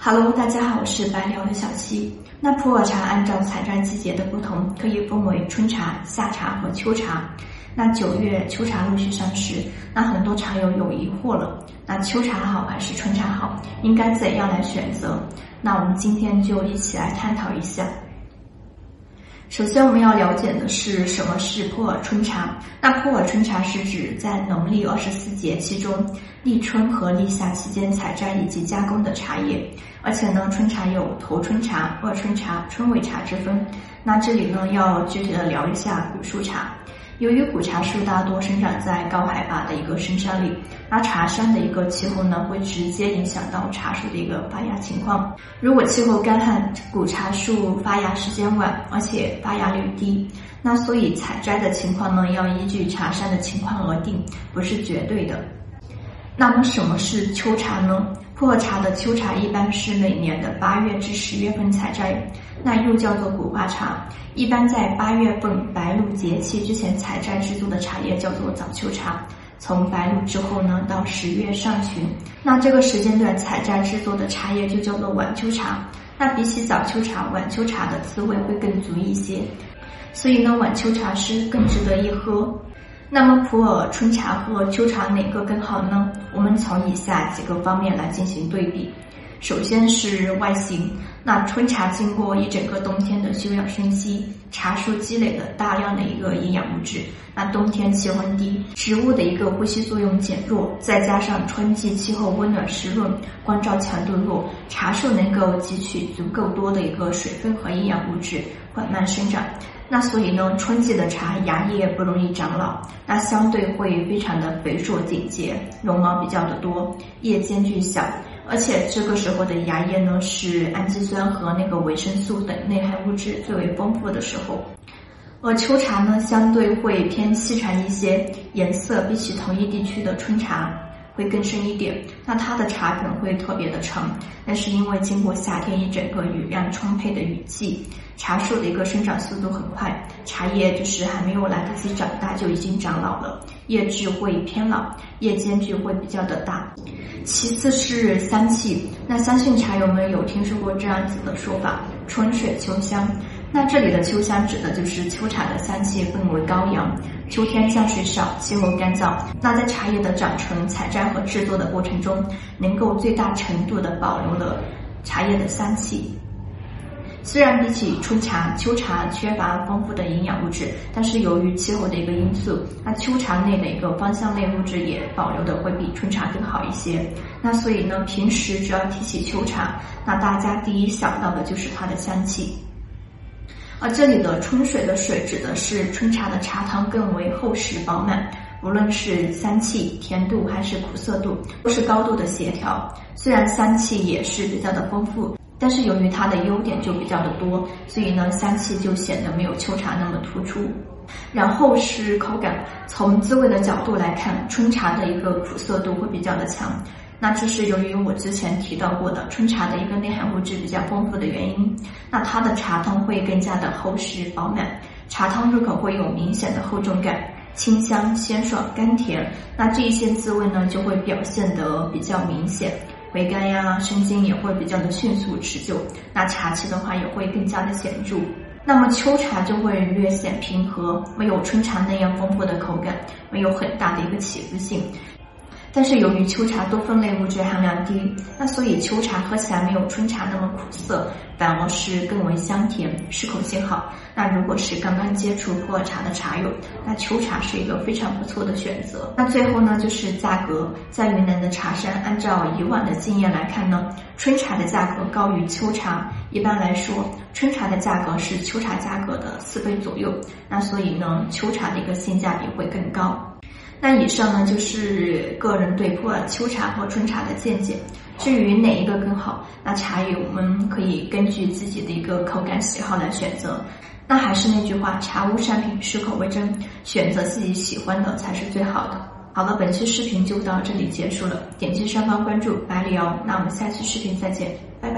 哈喽大家好，我是白聊的小七。那普洱茶按照采摘季节的不同，可以分为春茶、夏茶和秋茶。那九月秋茶陆续上市，那很多茶友有疑惑了，那秋茶好还是春茶好？应该怎样来选择？那我们今天就一起来探讨一下。首先，我们要了解的是什么是普洱春茶。那普洱春茶是指在农历二十四节气中立春和立夏期间采摘以及加工的茶叶。而且呢，春茶有头春茶、二春茶、春尾茶之分。那这里呢，要具体的聊一下古树茶。由于古茶树大多生长在高海拔的一个深山里，那茶山的一个气候呢，会直接影响到茶树的一个发芽情况。如果气候干旱，古茶树发芽时间晚，而且发芽率低，那所以采摘的情况呢，要依据茶山的情况而定，不是绝对的。那么什么是秋茶呢？普洱茶的秋茶一般是每年的八月至十月份采摘，那又叫做古花茶。一般在八月份白露节气之前采摘制作的茶叶叫做早秋茶。从白露之后呢，到十月上旬，那这个时间段采摘制作的茶叶就叫做晚秋茶。那比起早秋茶，晚秋茶的滋味会更足一些，所以呢，晚秋茶是更值得一喝。那么普洱春茶和秋茶哪个更好呢？我们从以下几个方面来进行对比。首先是外形，那春茶经过一整个冬天的休养生息，茶树积累了大量的一个营养物质。那冬天气温低，植物的一个呼吸作用减弱，再加上春季气候温暖湿润，光照强度弱，茶树能够汲取足够多的一个水分和营养物质，缓慢生长。那所以呢，春季的茶芽叶不容易长老，那相对会非常的肥硕顶结，绒毛比较的多，叶间距小，而且这个时候的芽叶呢是氨基酸和那个维生素等内含物质最为丰富的时候，而秋茶呢相对会偏细长一些，颜色比起同一地区的春茶。会更深一点，那它的茶梗会特别的长，那是因为经过夏天一整个雨量充沛的雨季，茶树的一个生长速度很快，茶叶就是还没有来得及长大就已经长老了，叶质会偏老，叶间距会比较的大。其次是香气，那相信茶友们有听说过这样子的说法，春水秋香。那这里的秋香指的就是秋茶的香气更为高扬。秋天降水少，气候干燥，那在茶叶的长成、采摘和制作的过程中，能够最大程度的保留了茶叶的香气。虽然比起春茶、秋茶缺乏丰富的营养物质，但是由于气候的一个因素，那秋茶内的一个芳香类物质也保留的会比春茶更好一些。那所以呢，平时只要提起秋茶，那大家第一想到的就是它的香气。而这里的春水的水指的是春茶的茶汤更为厚实饱满，无论是香气、甜度还是苦涩度，都是高度的协调。虽然香气也是比较的丰富，但是由于它的优点就比较的多，所以呢香气就显得没有秋茶那么突出。然后是口感，从滋味的角度来看，春茶的一个苦涩度会比较的强。那这是由于我之前提到过的春茶的一个内含物质比较丰富的原因，那它的茶汤会更加的厚实饱满，茶汤入口会有明显的厚重感，清香鲜爽甘甜，那这一些滋味呢就会表现得比较明显，回甘呀生津也会比较的迅速持久，那茶气的话也会更加的显著，那么秋茶就会略显平和，没有春茶那样丰富的口感，没有很大的一个起伏性。但是由于秋茶多酚类物质含量低，那所以秋茶喝起来没有春茶那么苦涩，反而是更为香甜，适口性好。那如果是刚刚接触普洱茶的茶友，那秋茶是一个非常不错的选择。那最后呢，就是价格，在云南的茶山，按照以往的经验来看呢，春茶的价格高于秋茶。一般来说，春茶的价格是秋茶价格的四倍左右。那所以呢，秋茶的一个性价比会更高。那以上呢就是个人对普洱秋茶和春茶的见解。至于哪一个更好，那茶友们可以根据自己的一个口感喜好来选择。那还是那句话，茶无善品，适口为真，选择自己喜欢的才是最好的。好了，本期视频就到这里结束了，点击上方关注百里哦，那我们下期视频再见，拜拜。